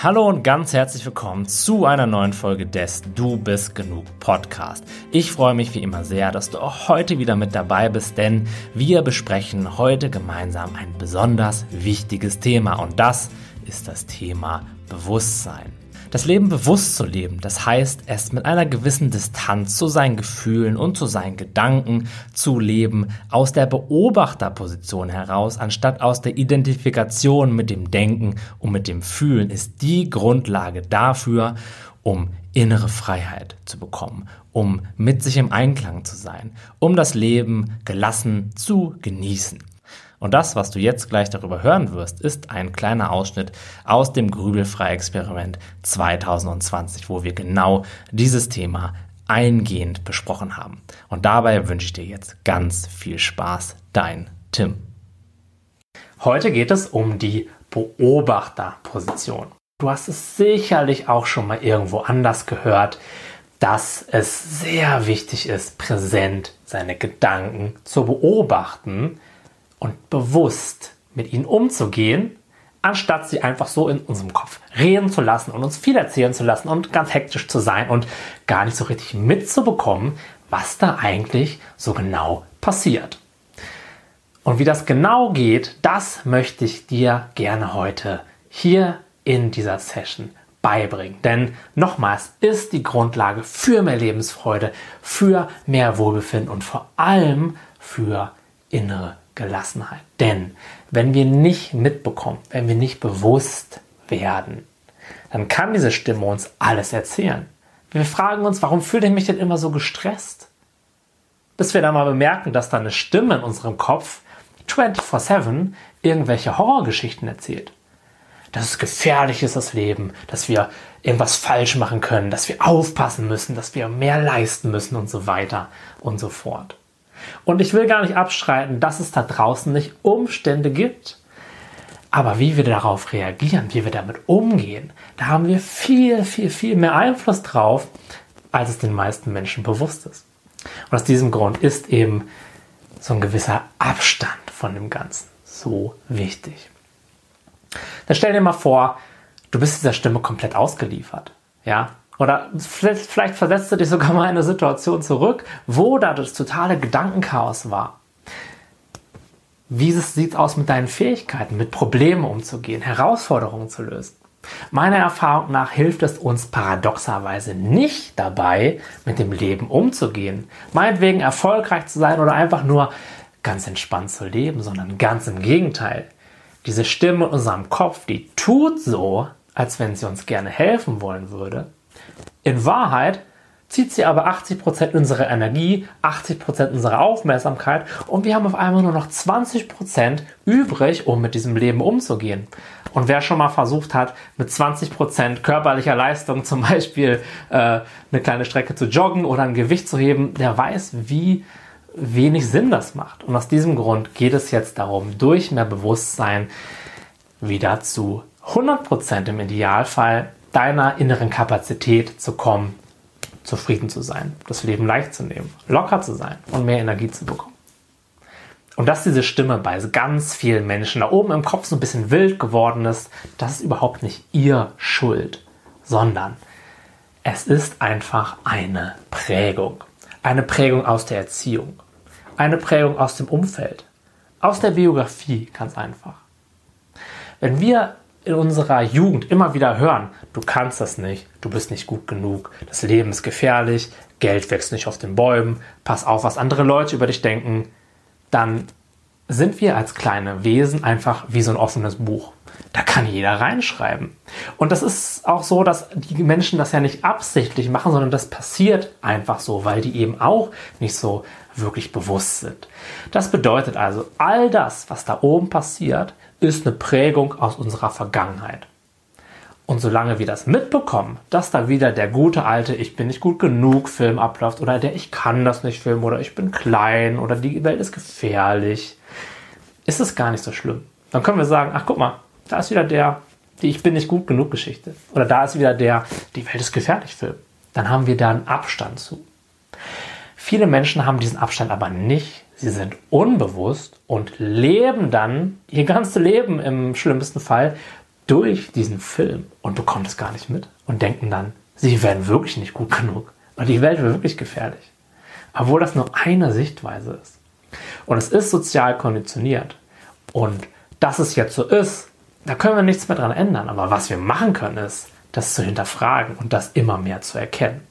Hallo und ganz herzlich willkommen zu einer neuen Folge des Du bist genug Podcast. Ich freue mich wie immer sehr, dass du auch heute wieder mit dabei bist, denn wir besprechen heute gemeinsam ein besonders wichtiges Thema und das ist das Thema Bewusstsein. Das Leben bewusst zu leben, das heißt, es mit einer gewissen Distanz zu seinen Gefühlen und zu seinen Gedanken zu leben, aus der Beobachterposition heraus, anstatt aus der Identifikation mit dem Denken und mit dem Fühlen, ist die Grundlage dafür, um innere Freiheit zu bekommen, um mit sich im Einklang zu sein, um das Leben gelassen zu genießen. Und das, was du jetzt gleich darüber hören wirst, ist ein kleiner Ausschnitt aus dem Grübelfrei-Experiment 2020, wo wir genau dieses Thema eingehend besprochen haben. Und dabei wünsche ich dir jetzt ganz viel Spaß. Dein Tim. Heute geht es um die Beobachterposition. Du hast es sicherlich auch schon mal irgendwo anders gehört, dass es sehr wichtig ist, präsent seine Gedanken zu beobachten, und bewusst mit ihnen umzugehen, anstatt sie einfach so in unserem Kopf reden zu lassen und uns viel erzählen zu lassen und ganz hektisch zu sein und gar nicht so richtig mitzubekommen, was da eigentlich so genau passiert. Und wie das genau geht, das möchte ich dir gerne heute hier in dieser Session beibringen. Denn nochmals ist die Grundlage für mehr Lebensfreude, für mehr Wohlbefinden und vor allem für innere Gelassenheit. Denn wenn wir nicht mitbekommen, wenn wir nicht bewusst werden, dann kann diese Stimme uns alles erzählen. Wir fragen uns, warum fühle ich mich denn immer so gestresst? Bis wir dann mal bemerken, dass da eine Stimme in unserem Kopf 24-7 irgendwelche Horrorgeschichten erzählt. Dass es gefährlich ist, das Leben, dass wir irgendwas falsch machen können, dass wir aufpassen müssen, dass wir mehr leisten müssen und so weiter und so fort. Und ich will gar nicht abstreiten, dass es da draußen nicht Umstände gibt. Aber wie wir darauf reagieren, wie wir damit umgehen, da haben wir viel, viel, viel mehr Einfluss drauf, als es den meisten Menschen bewusst ist. Und aus diesem Grund ist eben so ein gewisser Abstand von dem Ganzen so wichtig. Dann stell dir mal vor, du bist dieser Stimme komplett ausgeliefert. Ja, oder vielleicht versetzt du dich sogar mal in eine Situation zurück, wo da das totale Gedankenchaos war. Wie sieht es aus mit deinen Fähigkeiten, mit Problemen umzugehen, Herausforderungen zu lösen? Meiner Erfahrung nach hilft es uns paradoxerweise nicht dabei, mit dem Leben umzugehen, meinetwegen erfolgreich zu sein oder einfach nur ganz entspannt zu leben, sondern ganz im Gegenteil. Diese Stimme in unserem Kopf, die tut so, als wenn sie uns gerne helfen wollen würde, in Wahrheit zieht sie aber 80% unserer Energie, 80% unserer Aufmerksamkeit und wir haben auf einmal nur noch 20% übrig, um mit diesem Leben umzugehen. Und wer schon mal versucht hat, mit 20% körperlicher Leistung zum Beispiel äh, eine kleine Strecke zu joggen oder ein Gewicht zu heben, der weiß, wie wenig Sinn das macht. Und aus diesem Grund geht es jetzt darum, durch mehr Bewusstsein wieder zu 100% im Idealfall deiner inneren Kapazität zu kommen, zufrieden zu sein, das Leben leicht zu nehmen, locker zu sein und mehr Energie zu bekommen. Und dass diese Stimme bei ganz vielen Menschen da oben im Kopf so ein bisschen wild geworden ist, das ist überhaupt nicht ihr Schuld, sondern es ist einfach eine Prägung. Eine Prägung aus der Erziehung. Eine Prägung aus dem Umfeld. Aus der Biografie, ganz einfach. Wenn wir in unserer Jugend immer wieder hören, du kannst das nicht, du bist nicht gut genug, das Leben ist gefährlich, Geld wächst nicht auf den Bäumen, pass auf, was andere Leute über dich denken, dann sind wir als kleine Wesen einfach wie so ein offenes Buch. Da kann jeder reinschreiben. Und das ist auch so, dass die Menschen das ja nicht absichtlich machen, sondern das passiert einfach so, weil die eben auch nicht so wirklich bewusst sind. Das bedeutet also, all das, was da oben passiert, ist eine Prägung aus unserer Vergangenheit. Und solange wir das mitbekommen, dass da wieder der gute alte Ich bin nicht gut genug Film abläuft oder der Ich kann das nicht Film oder ich bin klein oder die Welt ist gefährlich, ist es gar nicht so schlimm. Dann können wir sagen, ach guck mal, da ist wieder der die Ich bin nicht gut genug Geschichte. Oder da ist wieder der Die Welt ist gefährlich Film. Dann haben wir da einen Abstand zu. Viele Menschen haben diesen Abstand aber nicht. Sie sind unbewusst und leben dann ihr ganzes Leben im schlimmsten Fall durch diesen Film und bekommen es gar nicht mit und denken dann, sie werden wirklich nicht gut genug und die Welt wird wirklich gefährlich. Obwohl das nur eine Sichtweise ist. Und es ist sozial konditioniert. Und dass es jetzt so ist, da können wir nichts mehr dran ändern. Aber was wir machen können, ist, das zu hinterfragen und das immer mehr zu erkennen.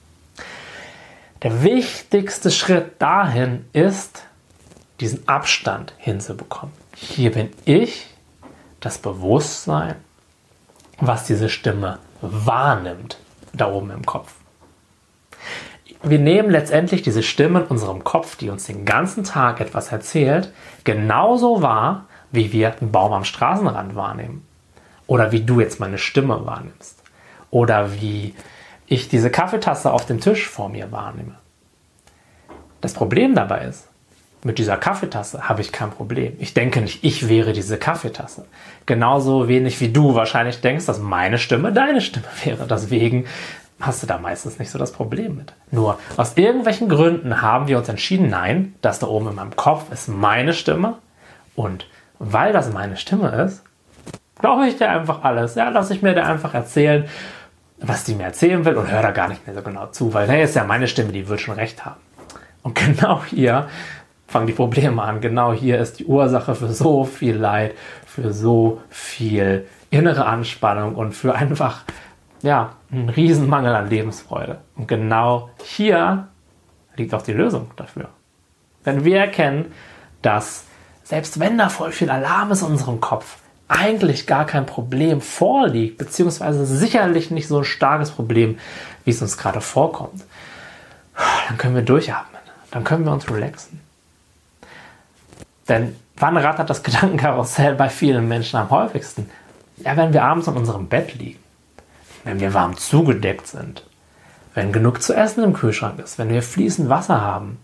Der wichtigste Schritt dahin ist, diesen Abstand hinzubekommen. Hier bin ich, das Bewusstsein, was diese Stimme wahrnimmt, da oben im Kopf. Wir nehmen letztendlich diese Stimme in unserem Kopf, die uns den ganzen Tag etwas erzählt, genauso wahr, wie wir einen Baum am Straßenrand wahrnehmen. Oder wie du jetzt meine Stimme wahrnimmst. Oder wie ich diese Kaffeetasse auf dem Tisch vor mir wahrnehme. Das Problem dabei ist, mit dieser Kaffeetasse habe ich kein Problem. Ich denke nicht, ich wäre diese Kaffeetasse. Genauso wenig wie du wahrscheinlich denkst, dass meine Stimme deine Stimme wäre. Deswegen hast du da meistens nicht so das Problem mit. Nur aus irgendwelchen Gründen haben wir uns entschieden, nein, das da oben in meinem Kopf ist meine Stimme. Und weil das meine Stimme ist, glaube ich dir einfach alles. Ja, lass ich mir da einfach erzählen, was die mir erzählen will und höre da gar nicht mehr so genau zu, weil hey, ist ja meine Stimme, die wird schon recht haben. Und genau hier fangen die Probleme an. Genau hier ist die Ursache für so viel Leid, für so viel innere Anspannung und für einfach, ja, einen Riesenmangel an Lebensfreude. Und genau hier liegt auch die Lösung dafür. Wenn wir erkennen, dass selbst wenn da voll viel Alarm ist in unserem Kopf, eigentlich gar kein Problem vorliegt, beziehungsweise sicherlich nicht so ein starkes Problem, wie es uns gerade vorkommt, dann können wir durchatmen, dann können wir uns relaxen. Denn wann rattert das Gedankenkarussell bei vielen Menschen am häufigsten? Ja, wenn wir abends in unserem Bett liegen, wenn wir warm zugedeckt sind, wenn genug zu essen im Kühlschrank ist, wenn wir fließend Wasser haben,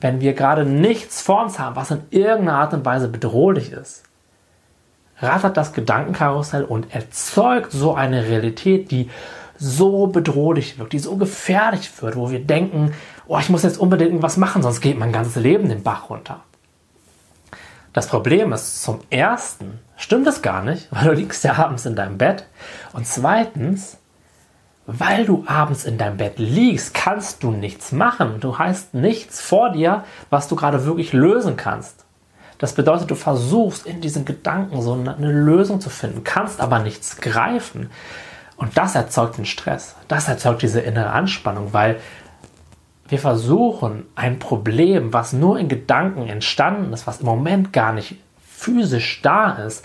wenn wir gerade nichts vor uns haben, was in irgendeiner Art und Weise bedrohlich ist, rattert das Gedankenkarussell und erzeugt so eine Realität, die so bedrohlich wirkt, die so gefährlich wird, wo wir denken, oh, ich muss jetzt unbedingt was machen, sonst geht mein ganzes Leben den Bach runter. Das Problem ist, zum ersten stimmt es gar nicht, weil du liegst ja abends in deinem Bett. Und zweitens, weil du abends in deinem Bett liegst, kannst du nichts machen. Du hast nichts vor dir, was du gerade wirklich lösen kannst. Das bedeutet, du versuchst in diesen Gedanken so eine Lösung zu finden, kannst aber nichts greifen. Und das erzeugt den Stress. Das erzeugt diese innere Anspannung, weil wir versuchen ein Problem, was nur in Gedanken entstanden ist, was im Moment gar nicht physisch da ist,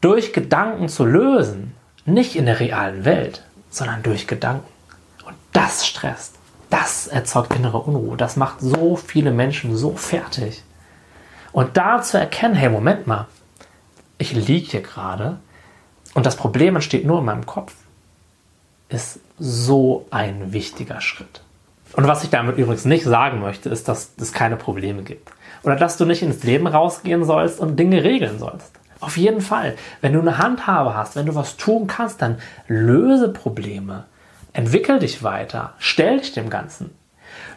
durch Gedanken zu lösen. Nicht in der realen Welt, sondern durch Gedanken. Und das stresst. Das erzeugt innere Unruhe. Das macht so viele Menschen so fertig. Und da zu erkennen, hey, Moment mal, ich liege hier gerade und das Problem entsteht nur in meinem Kopf, ist so ein wichtiger Schritt. Und was ich damit übrigens nicht sagen möchte, ist, dass es keine Probleme gibt. Oder dass du nicht ins Leben rausgehen sollst und Dinge regeln sollst. Auf jeden Fall. Wenn du eine Handhabe hast, wenn du was tun kannst, dann löse Probleme. Entwickel dich weiter. Stell dich dem Ganzen.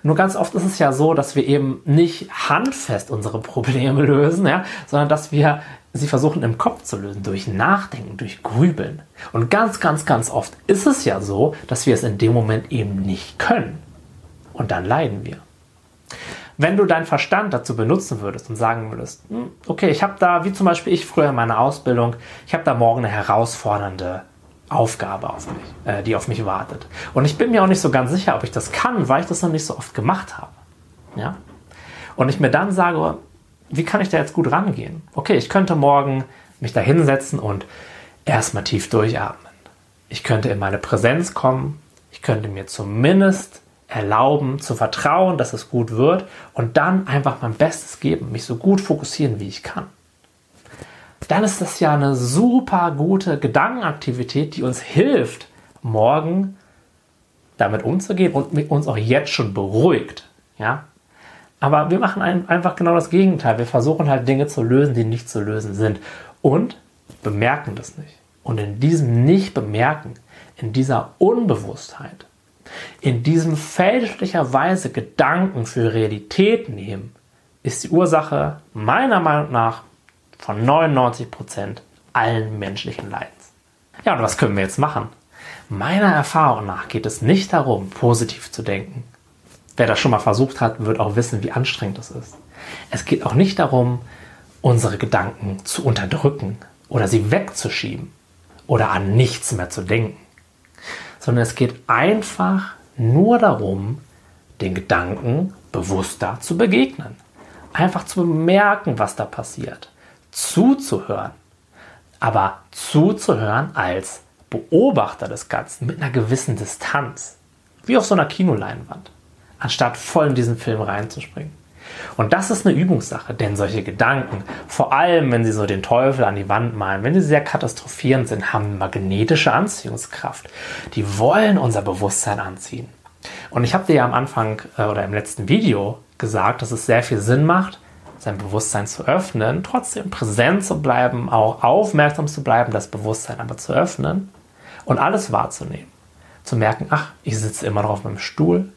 Nur ganz oft ist es ja so, dass wir eben nicht handfest unsere Probleme lösen, ja, sondern dass wir sie versuchen im Kopf zu lösen, durch Nachdenken, durch Grübeln. Und ganz, ganz, ganz oft ist es ja so, dass wir es in dem Moment eben nicht können. Und dann leiden wir. Wenn du deinen Verstand dazu benutzen würdest und sagen würdest, hm, okay, ich habe da, wie zum Beispiel ich früher in meiner Ausbildung, ich habe da morgen eine herausfordernde Aufgabe auf mich, äh, die auf mich wartet. Und ich bin mir auch nicht so ganz sicher, ob ich das kann, weil ich das noch nicht so oft gemacht habe. Ja? Und ich mir dann sage, wie kann ich da jetzt gut rangehen? Okay, ich könnte morgen mich da hinsetzen und erstmal tief durchatmen. Ich könnte in meine Präsenz kommen. Ich könnte mir zumindest erlauben, zu vertrauen, dass es gut wird und dann einfach mein Bestes geben, mich so gut fokussieren, wie ich kann. Dann ist das ja eine super gute Gedankenaktivität, die uns hilft, morgen damit umzugehen und uns auch jetzt schon beruhigt. Ja? Aber wir machen einfach genau das Gegenteil. Wir versuchen halt Dinge zu lösen, die nicht zu lösen sind und bemerken das nicht. Und in diesem Nicht-Bemerken, in dieser Unbewusstheit, in diesem fälschlicherweise Gedanken für Realität nehmen, ist die Ursache meiner Meinung nach von 99% allen menschlichen Leidens. Ja, und was können wir jetzt machen? Meiner Erfahrung nach geht es nicht darum, positiv zu denken. Wer das schon mal versucht hat, wird auch wissen, wie anstrengend es ist. Es geht auch nicht darum, unsere Gedanken zu unterdrücken oder sie wegzuschieben oder an nichts mehr zu denken, sondern es geht einfach nur darum, den Gedanken bewusster zu begegnen. Einfach zu bemerken, was da passiert. Zuzuhören. Aber zuzuhören als Beobachter des Ganzen mit einer gewissen Distanz. Wie auf so einer Kinoleinwand. Anstatt voll in diesen Film reinzuspringen. Und das ist eine Übungssache, denn solche Gedanken, vor allem wenn sie so den Teufel an die Wand malen, wenn sie sehr katastrophierend sind, haben magnetische Anziehungskraft. Die wollen unser Bewusstsein anziehen. Und ich habe dir ja am Anfang äh, oder im letzten Video gesagt, dass es sehr viel Sinn macht, sein Bewusstsein zu öffnen, trotzdem präsent zu bleiben, auch aufmerksam zu bleiben, das Bewusstsein aber zu öffnen und alles wahrzunehmen. Zu merken, ach, ich sitze immer noch auf meinem Stuhl,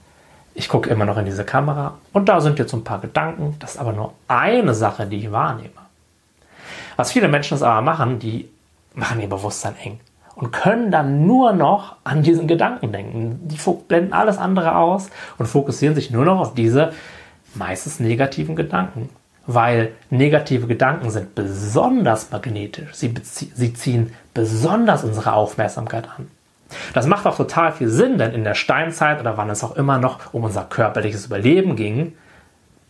ich gucke immer noch in diese Kamera und da sind jetzt ein paar Gedanken. Das ist aber nur eine Sache, die ich wahrnehme. Was viele Menschen das aber machen, die machen ihr Bewusstsein eng und können dann nur noch an diesen Gedanken denken. Die blenden alles andere aus und fokussieren sich nur noch auf diese meistens negativen Gedanken. Weil negative Gedanken sind besonders magnetisch. Sie, sie ziehen besonders unsere Aufmerksamkeit an. Das macht auch total viel Sinn, denn in der Steinzeit oder wann es auch immer noch um unser körperliches Überleben ging,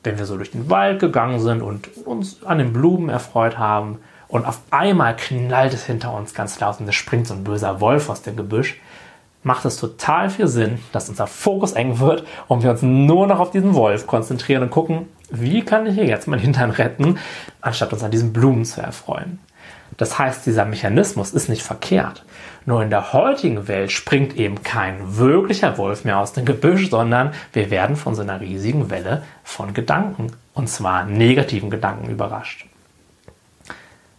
wenn wir so durch den Wald gegangen sind und uns an den Blumen erfreut haben und auf einmal knallt es hinter uns ganz laut und es springt so ein böser Wolf aus dem Gebüsch, macht es total viel Sinn, dass unser Fokus eng wird und wir uns nur noch auf diesen Wolf konzentrieren und gucken, wie kann ich hier jetzt meinen Hintern retten, anstatt uns an diesen Blumen zu erfreuen. Das heißt, dieser Mechanismus ist nicht verkehrt. Nur in der heutigen Welt springt eben kein wirklicher Wolf mehr aus dem Gebüsch, sondern wir werden von so einer riesigen Welle von Gedanken, und zwar negativen Gedanken, überrascht.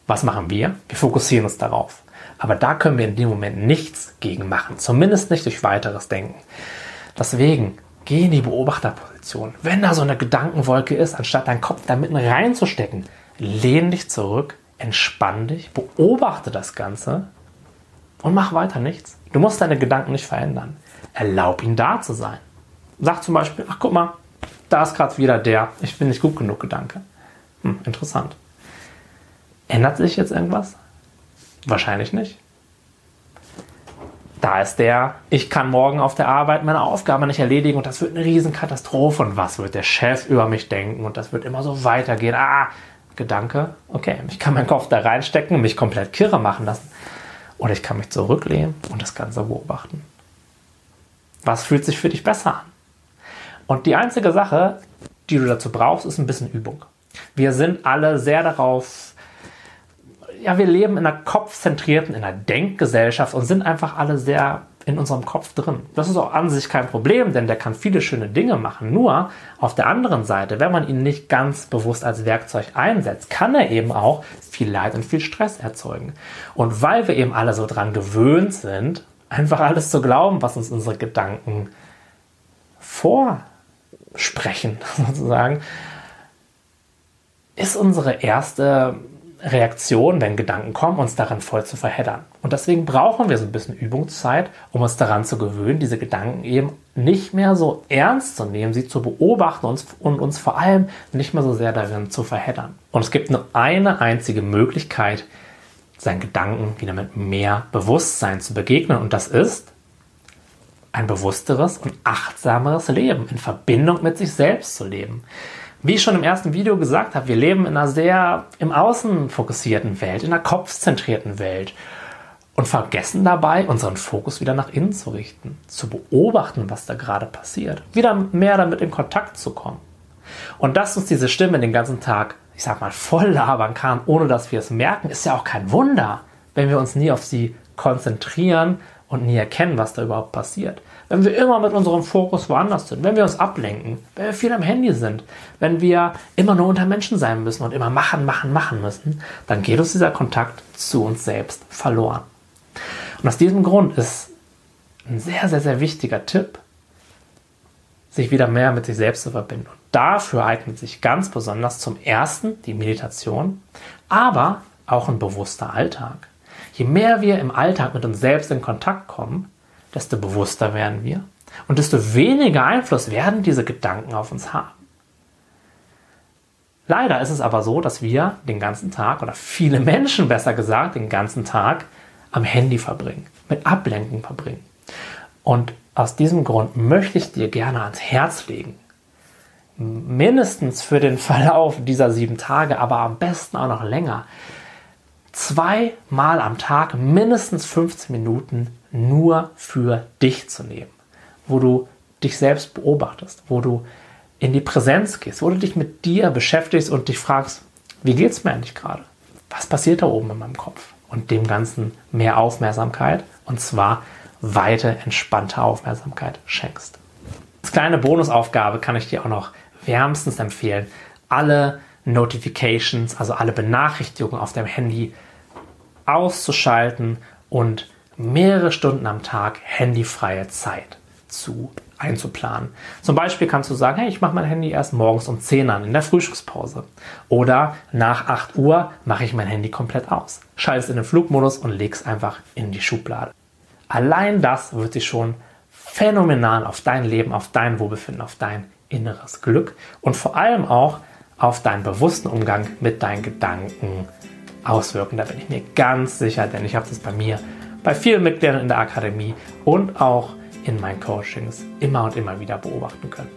Was machen wir? Wir fokussieren uns darauf. Aber da können wir in dem Moment nichts gegen machen, zumindest nicht durch weiteres Denken. Deswegen geh in die Beobachterposition. Wenn da so eine Gedankenwolke ist, anstatt deinen Kopf da mitten reinzustecken, lehn dich zurück, entspann dich, beobachte das Ganze und mach weiter nichts. Du musst deine Gedanken nicht verändern. Erlaub ihn da zu sein. Sag zum Beispiel, ach guck mal, da ist gerade wieder der, ich bin nicht gut genug Gedanke. Hm, interessant. Ändert sich jetzt irgendwas? Wahrscheinlich nicht. Da ist der, ich kann morgen auf der Arbeit meine Aufgabe nicht erledigen und das wird eine Riesenkatastrophe und was wird der Chef über mich denken und das wird immer so weitergehen. Ah, Gedanke, okay, ich kann meinen Kopf da reinstecken und mich komplett kirre machen lassen. Oder ich kann mich zurücklehnen und das Ganze beobachten. Was fühlt sich für dich besser an? Und die einzige Sache, die du dazu brauchst, ist ein bisschen Übung. Wir sind alle sehr darauf, ja, wir leben in einer kopfzentrierten, in einer Denkgesellschaft und sind einfach alle sehr in unserem Kopf drin. Das ist auch an sich kein Problem, denn der kann viele schöne Dinge machen. Nur auf der anderen Seite, wenn man ihn nicht ganz bewusst als Werkzeug einsetzt, kann er eben auch viel Leid und viel Stress erzeugen. Und weil wir eben alle so dran gewöhnt sind, einfach alles zu glauben, was uns unsere Gedanken vorsprechen, sozusagen, ist unsere erste Reaktion, wenn Gedanken kommen, uns darin voll zu verheddern. Und deswegen brauchen wir so ein bisschen Übungszeit, um uns daran zu gewöhnen, diese Gedanken eben nicht mehr so ernst zu nehmen, sie zu beobachten und, und uns vor allem nicht mehr so sehr darin zu verheddern. Und es gibt nur eine einzige Möglichkeit, seinen Gedanken wieder mit mehr Bewusstsein zu begegnen. Und das ist ein bewussteres und achtsameres Leben, in Verbindung mit sich selbst zu leben. Wie ich schon im ersten Video gesagt habe, wir leben in einer sehr im Außen fokussierten Welt, in einer kopfzentrierten Welt und vergessen dabei, unseren Fokus wieder nach innen zu richten, zu beobachten, was da gerade passiert, wieder mehr damit in Kontakt zu kommen. Und dass uns diese Stimme den ganzen Tag, ich sag mal, voll labern kann, ohne dass wir es merken, ist ja auch kein Wunder, wenn wir uns nie auf sie konzentrieren und nie erkennen, was da überhaupt passiert. Wenn wir immer mit unserem Fokus woanders sind, wenn wir uns ablenken, wenn wir viel am Handy sind, wenn wir immer nur unter Menschen sein müssen und immer machen, machen, machen müssen, dann geht uns dieser Kontakt zu uns selbst verloren. Und aus diesem Grund ist ein sehr, sehr, sehr wichtiger Tipp, sich wieder mehr mit sich selbst zu verbinden. Und dafür eignet sich ganz besonders zum ersten die Meditation, aber auch ein bewusster Alltag. Je mehr wir im Alltag mit uns selbst in Kontakt kommen, desto bewusster werden wir und desto weniger Einfluss werden diese Gedanken auf uns haben. Leider ist es aber so, dass wir den ganzen Tag oder viele Menschen besser gesagt den ganzen Tag am Handy verbringen, mit Ablenken verbringen. Und aus diesem Grund möchte ich dir gerne ans Herz legen, mindestens für den Verlauf dieser sieben Tage, aber am besten auch noch länger, zweimal am Tag mindestens 15 Minuten nur für dich zu nehmen, wo du dich selbst beobachtest, wo du in die Präsenz gehst, wo du dich mit dir beschäftigst und dich fragst, wie geht es mir eigentlich gerade? Was passiert da oben in meinem Kopf? Und dem Ganzen mehr Aufmerksamkeit und zwar weite, entspannte Aufmerksamkeit schenkst. Als kleine Bonusaufgabe kann ich dir auch noch wärmstens empfehlen, alle Notifications, also alle Benachrichtigungen auf dem Handy auszuschalten und mehrere Stunden am Tag handyfreie Zeit zu einzuplanen. Zum Beispiel kannst du sagen, hey, ich mache mein Handy erst morgens um 10 an in der Frühstückspause. Oder nach 8 Uhr mache ich mein Handy komplett aus. Schalte es in den Flugmodus und leg es einfach in die Schublade. Allein das wird sich schon phänomenal auf dein Leben, auf dein Wohlbefinden, auf dein inneres Glück und vor allem auch auf deinen bewussten Umgang mit deinen Gedanken auswirken. Da bin ich mir ganz sicher, denn ich habe das bei mir, bei vielen Mitgliedern in der Akademie und auch in meinen Coachings immer und immer wieder beobachten können.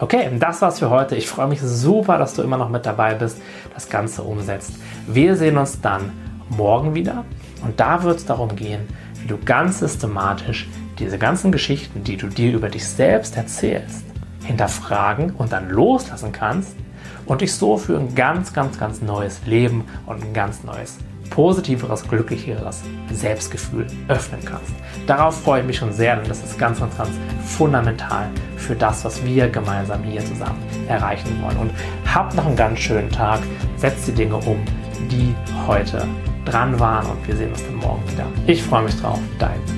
Okay, das war's für heute. Ich freue mich super, dass du immer noch mit dabei bist, das Ganze umsetzt. Wir sehen uns dann morgen wieder und da wird es darum gehen, wie du ganz systematisch diese ganzen Geschichten, die du dir über dich selbst erzählst, hinterfragen und dann loslassen kannst und dich so für ein ganz, ganz, ganz neues Leben und ein ganz neues positiveres, glücklicheres Selbstgefühl öffnen kannst. Darauf freue ich mich schon sehr, denn das ist ganz, ganz, ganz fundamental für das, was wir gemeinsam hier zusammen erreichen wollen. Und habt noch einen ganz schönen Tag, setzt die Dinge um, die heute dran waren und wir sehen uns dann morgen wieder. Ich freue mich drauf, dein